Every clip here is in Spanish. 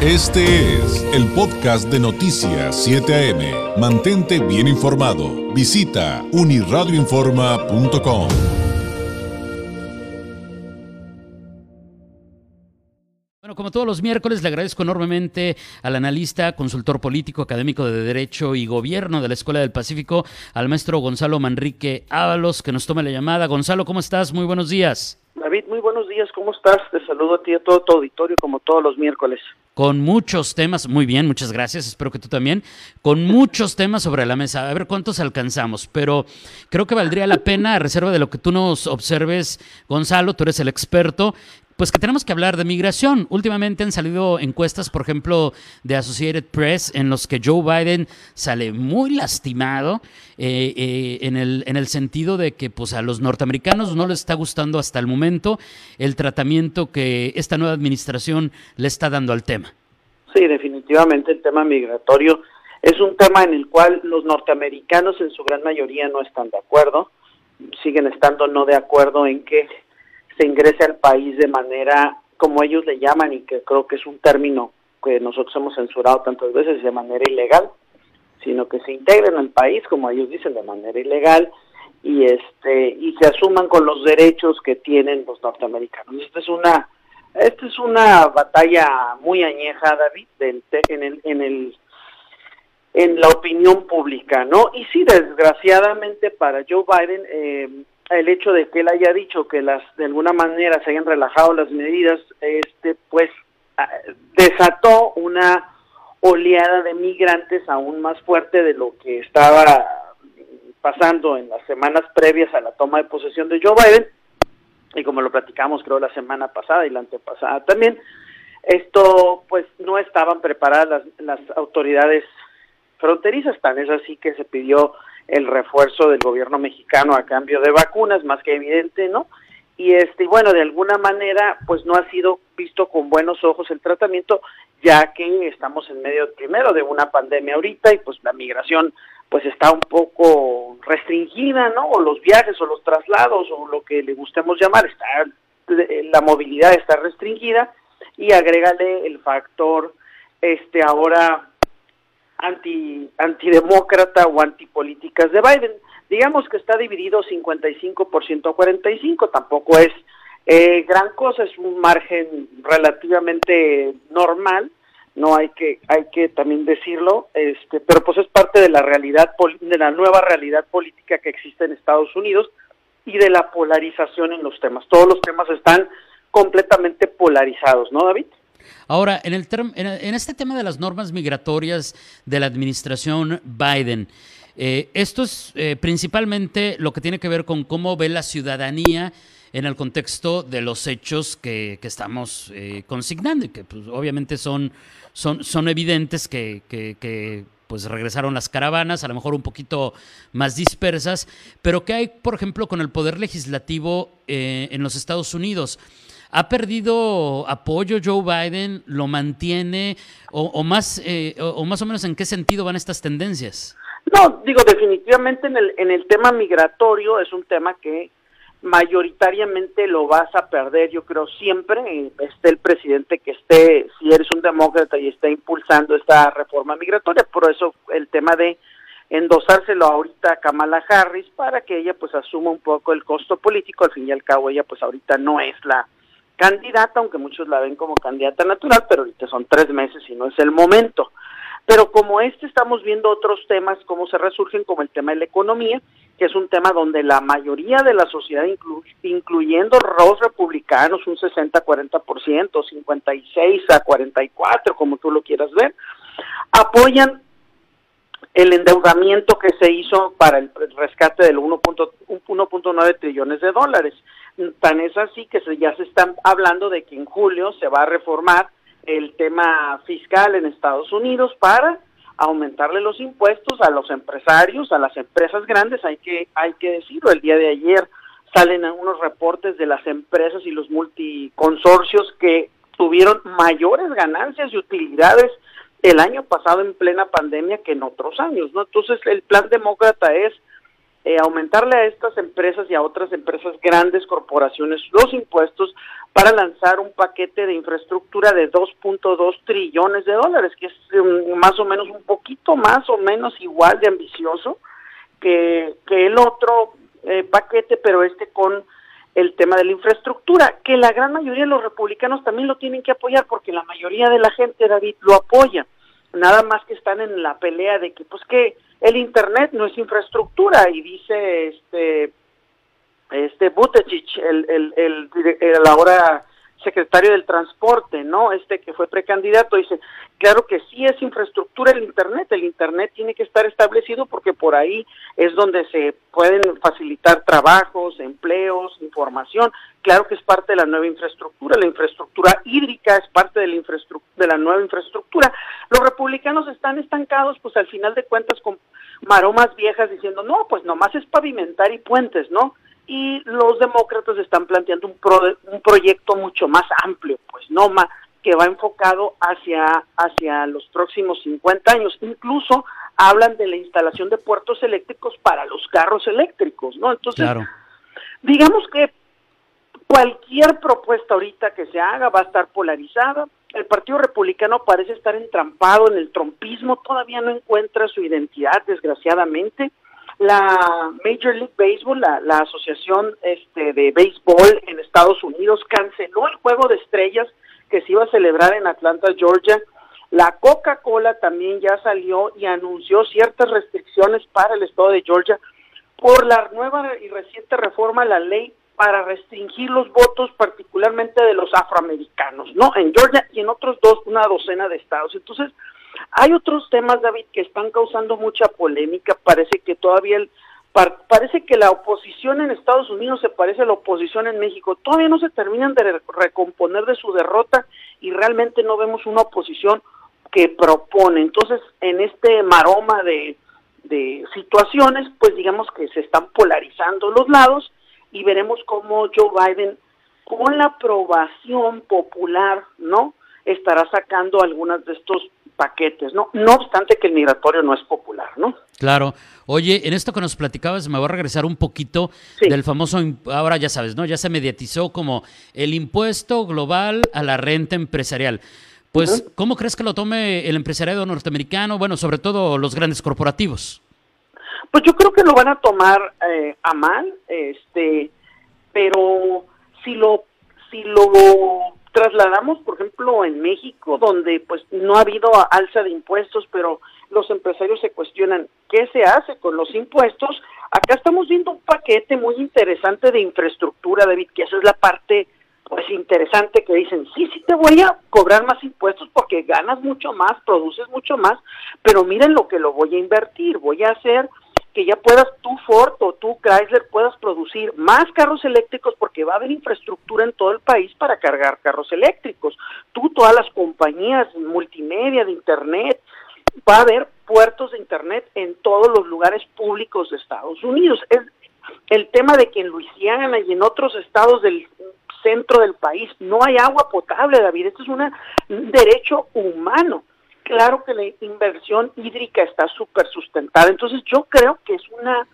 Este es el podcast de Noticias 7 AM. Mantente bien informado. Visita uniradioinforma.com. Bueno, como todos los miércoles, le agradezco enormemente al analista, consultor político, académico de Derecho y Gobierno de la Escuela del Pacífico, al maestro Gonzalo Manrique Ábalos, que nos tome la llamada. Gonzalo, ¿cómo estás? Muy buenos días. David, muy buenos días, ¿cómo estás? Te saludo a ti y a todo tu auditorio como todos los miércoles. Con muchos temas, muy bien, muchas gracias, espero que tú también, con muchos temas sobre la mesa, a ver cuántos alcanzamos, pero creo que valdría la pena, a reserva de lo que tú nos observes, Gonzalo, tú eres el experto, pues que tenemos que hablar de migración. Últimamente han salido encuestas, por ejemplo, de Associated Press, en los que Joe Biden sale muy lastimado eh, eh, en, el, en el sentido de que pues, a los norteamericanos no les está gustando hasta el momento el tratamiento que esta nueva administración le está dando al tema. Sí, definitivamente el tema migratorio es un tema en el cual los norteamericanos en su gran mayoría no están de acuerdo, siguen estando no de acuerdo en que se ingrese al país de manera, como ellos le llaman, y que creo que es un término que nosotros hemos censurado tantas veces, de manera ilegal, sino que se integren al país, como ellos dicen, de manera ilegal, y este y se asuman con los derechos que tienen los norteamericanos. Esta es una esta es una batalla muy añeja, David, del, en el en el en la opinión pública, ¿no? Y sí, desgraciadamente para Joe Biden eh, el hecho de que él haya dicho que las de alguna manera se hayan relajado las medidas, este pues ah, desató una oleada de migrantes aún más fuerte de lo que estaba pasando en las semanas previas a la toma de posesión de Joe Biden. Y como lo platicamos creo la semana pasada y la antepasada también esto pues no estaban preparadas las, las autoridades fronterizas tan es así que se pidió el refuerzo del gobierno mexicano a cambio de vacunas, más que evidente, ¿no? Y este, bueno, de alguna manera, pues no ha sido visto con buenos ojos el tratamiento, ya que estamos en medio primero de una pandemia ahorita y pues la migración pues está un poco restringida, ¿no? O los viajes o los traslados o lo que le gustemos llamar, está la movilidad está restringida y agrégale el factor este ahora anti antidemócrata o antipolíticas de Biden. Digamos que está dividido 55% a 45, tampoco es eh, gran cosa, es un margen relativamente normal, no hay que hay que también decirlo, este, pero pues es parte de la realidad de la nueva realidad política que existe en Estados Unidos y de la polarización en los temas. Todos los temas están completamente polarizados, ¿no, David? Ahora, en, el en, este tema de las normas migratorias de la administración Biden, eh, esto es eh, principalmente lo que tiene que ver con cómo ve la ciudadanía en el contexto de los hechos que, estamos eh, consignando y que pues, obviamente son, son, son evidentes que, que, pues regresaron las caravanas, a lo mejor un poquito más dispersas, pero ¿qué hay, por ejemplo, con el poder legislativo en los Estados Unidos? ¿Ha perdido apoyo Joe Biden? ¿Lo mantiene? ¿O, más, eh, o, más o menos en qué sentido van estas tendencias? No, digo, definitivamente en el, en el tema migratorio es un tema que mayoritariamente lo vas a perder, yo creo, siempre, esté el presidente que esté, si eres un demócrata y está impulsando esta reforma migratoria, por eso el tema de endosárselo ahorita a Kamala Harris para que ella pues asuma un poco el costo político, al fin y al cabo ella pues ahorita no es la candidata, aunque muchos la ven como candidata natural, pero ahorita son tres meses y no es el momento. Pero como este estamos viendo otros temas, cómo se resurgen, como el tema de la economía, que es un tema donde la mayoría de la sociedad, incluyendo los republicanos, un 60-40%, 56 a 44, como tú lo quieras ver, apoyan el endeudamiento que se hizo para el rescate del 1.9 trillones de dólares. Tan es así que ya se están hablando de que en julio se va a reformar el tema fiscal en Estados Unidos para aumentarle los impuestos a los empresarios, a las empresas grandes, hay que hay que decirlo, el día de ayer salen unos reportes de las empresas y los multiconsorcios que tuvieron mayores ganancias y utilidades el año pasado en plena pandemia que en otros años, ¿no? Entonces el plan demócrata es eh, aumentarle a estas empresas y a otras empresas grandes, corporaciones, los impuestos para lanzar un paquete de infraestructura de 2.2 trillones de dólares, que es um, más o menos un poquito más o menos igual de ambicioso que, que el otro eh, paquete, pero este con el tema de la infraestructura, que la gran mayoría de los republicanos también lo tienen que apoyar porque la mayoría de la gente, David, lo apoya. Nada más que están en la pelea de que, pues que el Internet no es infraestructura y dice este este Buttigieg, el, el, el, el ahora secretario del transporte, ¿no? Este que fue precandidato, dice, claro que sí es infraestructura el Internet, el Internet tiene que estar establecido porque por ahí es donde se pueden facilitar trabajos, empleos, información, claro que es parte de la nueva infraestructura, la infraestructura hídrica es parte de la, de la nueva infraestructura. Los republicanos están estancados, pues al final de cuentas con maromas viejas diciendo, no, pues nomás es pavimentar y puentes, ¿no? Y los demócratas están planteando un, un proyecto mucho más amplio, pues no más que va enfocado hacia hacia los próximos 50 años. Incluso hablan de la instalación de puertos eléctricos para los carros eléctricos, ¿no? Entonces, digamos que cualquier propuesta ahorita que se haga va a estar polarizada. El Partido Republicano parece estar entrampado en el trompismo, todavía no encuentra su identidad, desgraciadamente la Major League Baseball, la, asociación este, de béisbol en Estados Unidos, canceló el juego de estrellas que se iba a celebrar en Atlanta, Georgia. La Coca-Cola también ya salió y anunció ciertas restricciones para el estado de Georgia por la nueva y reciente reforma a la ley para restringir los votos, particularmente de los afroamericanos, ¿no? En Georgia y en otros dos, una docena de estados. Entonces, hay otros temas, David, que están causando mucha polémica. Parece que todavía el, parece que la oposición en Estados Unidos se parece a la oposición en México. Todavía no se terminan de recomponer de su derrota y realmente no vemos una oposición que propone. Entonces, en este maroma de, de situaciones, pues digamos que se están polarizando los lados y veremos cómo Joe Biden, con la aprobación popular, ¿no? Estará sacando algunas de estos paquetes, ¿no? No obstante que el migratorio no es popular, ¿no? Claro. Oye, en esto que nos platicabas, me voy a regresar un poquito del famoso, ahora ya sabes, ¿no? Ya se mediatizó como el impuesto global a la renta empresarial. Pues, ¿cómo crees que lo tome el empresariado norteamericano? Bueno, sobre todo los grandes corporativos. Pues yo creo que lo van a tomar eh, a mal, este, pero si lo, si lo trasladamos, por ejemplo, en México, donde pues no ha habido alza de impuestos, pero los empresarios se cuestionan qué se hace con los impuestos. Acá estamos viendo un paquete muy interesante de infraestructura, David, que esa es la parte pues interesante que dicen, sí, sí te voy a cobrar más impuestos porque ganas mucho más, produces mucho más, pero miren lo que lo voy a invertir, voy a hacer que ya puedas tú Ford o tú Chrysler puedas producir más carros eléctricos porque va a haber infraestructura en todo el país para cargar carros eléctricos. Tú, todas las compañías multimedia de Internet, va a haber puertos de Internet en todos los lugares públicos de Estados Unidos. Es el tema de que en Luisiana y en otros estados del centro del país no hay agua potable, David. Esto es un derecho humano claro que la inversión hídrica está súper sustentada. Entonces yo creo que es una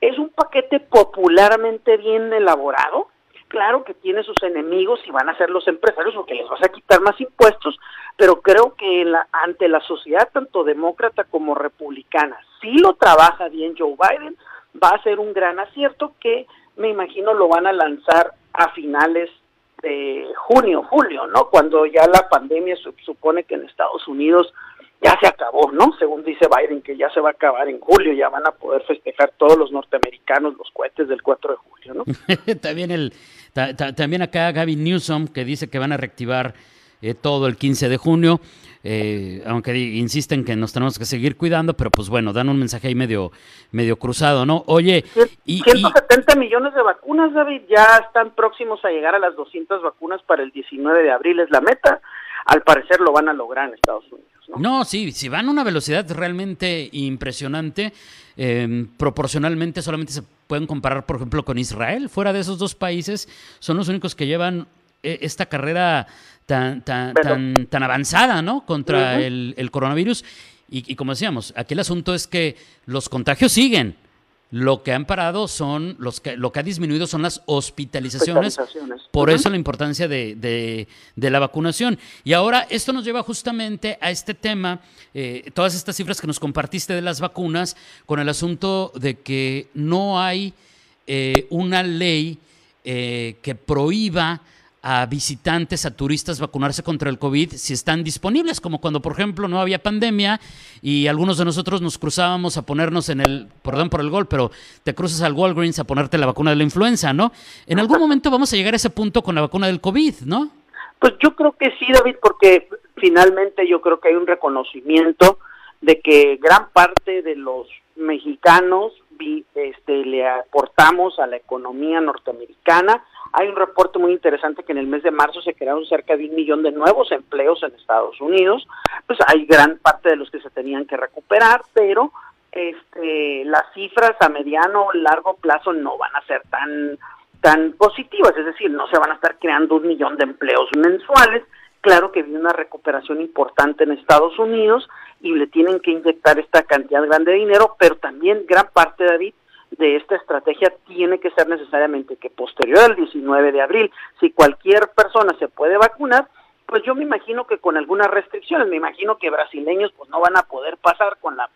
es un paquete popularmente bien elaborado. Claro que tiene sus enemigos y van a ser los empresarios porque les vas a quitar más impuestos, pero creo que la, ante la sociedad tanto demócrata como republicana, si lo trabaja bien Joe Biden, va a ser un gran acierto que me imagino lo van a lanzar a finales de junio, julio, ¿no? Cuando ya la pandemia supone que en Estados Unidos ya se acabó, ¿no? Según dice Biden, que ya se va a acabar en julio, ya van a poder festejar todos los norteamericanos los cohetes del 4 de julio, ¿no? también, el, también acá Gavin Newsom, que dice que van a reactivar eh, todo el 15 de junio. Eh, aunque insisten que nos tenemos que seguir cuidando, pero pues bueno, dan un mensaje ahí medio, medio cruzado, ¿no? Oye, y, 170 millones de vacunas, David, ya están próximos a llegar a las 200 vacunas para el 19 de abril, es la meta. Al parecer lo van a lograr en Estados Unidos. No, no sí, si van a una velocidad realmente impresionante, em, proporcionalmente solamente se pueden comparar, por ejemplo, con Israel. Fuera de esos dos países, son los únicos que llevan eh, esta carrera tan, tan, tan, tan avanzada, ¿no? Contra el, coronavirus. Y, como decíamos, aquí el asunto es que los contagios siguen. lo que han parado son, los que, lo que ha disminuido son las hospitalizaciones. Por eso la importancia de, la vacunación. Y ahora esto nos lleva justamente a este tema, eh, todas estas cifras que nos compartiste de las vacunas, con el asunto de que no hay eh, una ley eh, que prohíba a visitantes, a turistas vacunarse contra el COVID si están disponibles, como cuando, por ejemplo, no había pandemia y algunos de nosotros nos cruzábamos a ponernos en el, perdón por el gol, pero te cruzas al Walgreens a ponerte la vacuna de la influenza, ¿no? En algún momento vamos a llegar a ese punto con la vacuna del COVID, ¿no? Pues yo creo que sí, David, porque finalmente yo creo que hay un reconocimiento de que gran parte de los mexicanos este, le aportamos a la economía norteamericana, hay un reporte muy interesante que en el mes de marzo se crearon cerca de un millón de nuevos empleos en Estados Unidos. Pues hay gran parte de los que se tenían que recuperar, pero este, las cifras a mediano o largo plazo no van a ser tan tan positivas, es decir, no se van a estar creando un millón de empleos mensuales. Claro que viene una recuperación importante en Estados Unidos y le tienen que inyectar esta cantidad grande de dinero, pero también gran parte, David, de esta estrategia tiene que ser necesariamente que posterior al 19 de abril, si cualquier persona se puede vacunar, pues yo me imagino que con algunas restricciones, me imagino que brasileños pues no van a poder pasar con la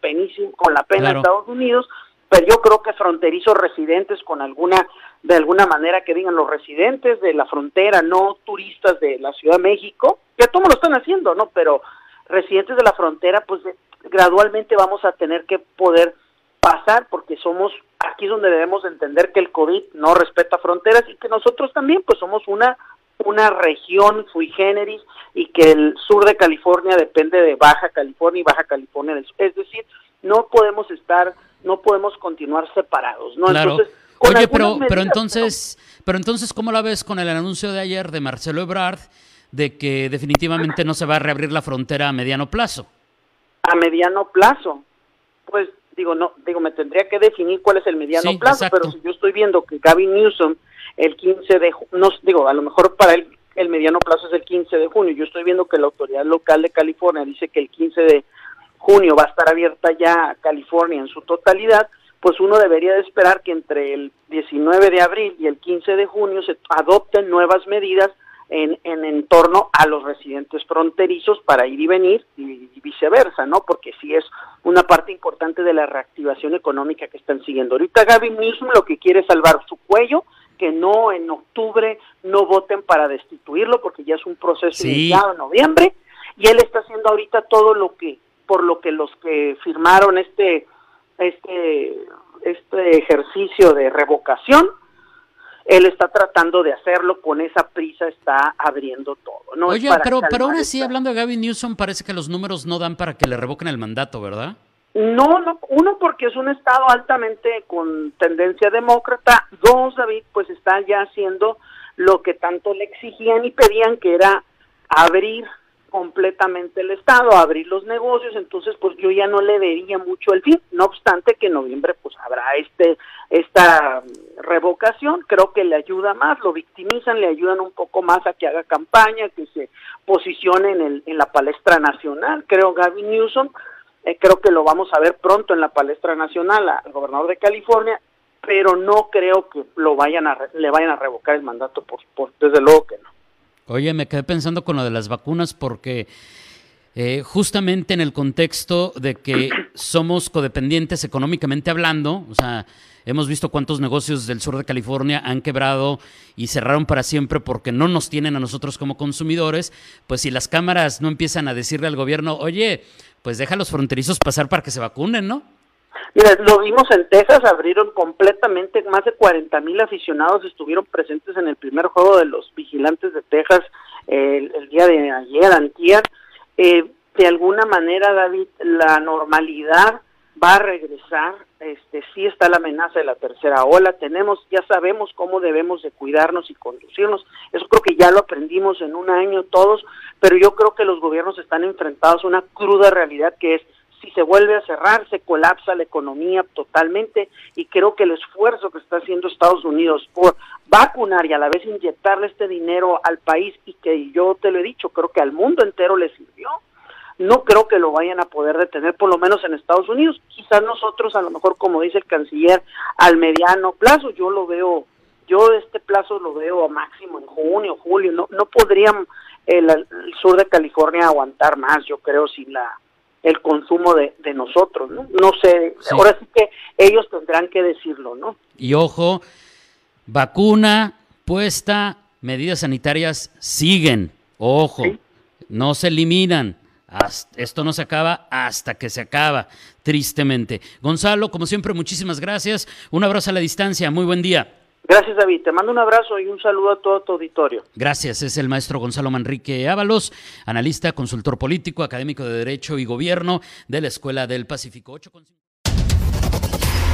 con la pena de Estados Unidos, pero yo creo que fronterizos residentes con alguna de alguna manera que digan los residentes de la frontera, no turistas de la Ciudad de México, que todos lo están haciendo, ¿no? Pero residentes de la frontera, pues gradualmente vamos a tener que poder pasar porque somos aquí es donde debemos entender que el COVID no respeta fronteras y que nosotros también pues somos una una región sui generis y que el sur de California depende de Baja California y Baja California del sur. Es decir, no podemos estar, no podemos continuar separados, ¿no? Entonces, Oye, pero, pero entonces, pero entonces, ¿cómo la ves con el anuncio de ayer de Marcelo Ebrard de que definitivamente no se va a reabrir la frontera a mediano plazo? A mediano plazo, pues digo, no, digo, me tendría que definir cuál es el mediano plazo, pero si yo estoy viendo que Gavin Newsom el 15 de no digo, a lo mejor para él el mediano plazo es el 15 de junio, yo estoy viendo que la autoridad local de California dice que el 15 de junio va a estar abierta ya California en su totalidad, pues uno debería de esperar que entre el 19 de abril y el 15 de junio se adopten nuevas medidas en, en, torno a los residentes fronterizos para ir y venir y, viceversa, ¿no? Porque sí es una parte importante de la reactivación económica que están siguiendo. Ahorita Gaby mismo lo que quiere es salvar su cuello, que no en octubre no voten para destituirlo, porque ya es un proceso iniciado en noviembre, y él está haciendo ahorita todo lo que, por lo que los que firmaron este, este, este ejercicio de revocación, él está tratando de hacerlo, con esa prisa está abriendo todo. ¿no? Oye, pero, pero ahora sí, hablando de Gavin Newsom, parece que los números no dan para que le revoquen el mandato, ¿verdad? No, no, uno porque es un estado altamente con tendencia demócrata, dos, David, pues está ya haciendo lo que tanto le exigían y pedían, que era abrir completamente el Estado, abrir los negocios, entonces pues yo ya no le vería mucho el fin, no obstante que en noviembre pues habrá este esta revocación, creo que le ayuda más, lo victimizan, le ayudan un poco más a que haga campaña, que se posicione en, el, en la palestra nacional, creo Gavin Newsom, eh, creo que lo vamos a ver pronto en la palestra nacional al gobernador de California, pero no creo que lo vayan a le vayan a revocar el mandato, por, por desde luego que no. Oye, me quedé pensando con lo de las vacunas porque eh, justamente en el contexto de que somos codependientes económicamente hablando, o sea, hemos visto cuántos negocios del sur de California han quebrado y cerraron para siempre porque no nos tienen a nosotros como consumidores, pues si las cámaras no empiezan a decirle al gobierno, oye, pues deja a los fronterizos pasar para que se vacunen, ¿no? Mira, lo vimos en Texas, abrieron completamente, más de 40 mil aficionados estuvieron presentes en el primer juego de los vigilantes de Texas el, día de ayer, antier. Eh, de alguna manera, David, la normalidad va a regresar, este, sí está la amenaza de la tercera ola, tenemos, ya sabemos cómo debemos de cuidarnos y conducirnos, eso creo que ya lo aprendimos en un año todos, pero yo creo que los gobiernos están enfrentados a una cruda realidad que es si se vuelve a cerrar, se colapsa la economía totalmente y creo que el esfuerzo que está haciendo Estados Unidos por vacunar y a la vez inyectarle este dinero al país y que yo te lo he dicho, creo que al mundo entero le sirvió, no creo que lo vayan a poder detener, por lo menos en Estados Unidos. Quizás nosotros, a lo mejor, como dice el canciller, al mediano plazo, yo lo veo, yo este plazo lo veo a máximo en junio, julio, no, no podrían el, el sur de California aguantar más, yo creo, sin la el consumo de, de nosotros, ¿no? No sé, ahora sí que ellos tendrán que decirlo, ¿no? Y ojo, vacuna puesta, medidas sanitarias siguen, ojo, no se eliminan. esto no se acaba hasta que se acaba, tristemente. Gonzalo, como siempre, muchísimas gracias. Un abrazo a la distancia. Muy buen día. Gracias, David. Te mando un abrazo y un saludo a todo tu auditorio. Gracias. Es el maestro Gonzalo Manrique Ábalos, analista, consultor político, académico de Derecho y Gobierno de la Escuela del Pacífico.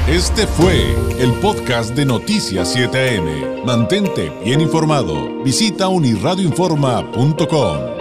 Este fue el podcast de Noticias 7am. Mantente bien informado. Visita unirradioinforma.com.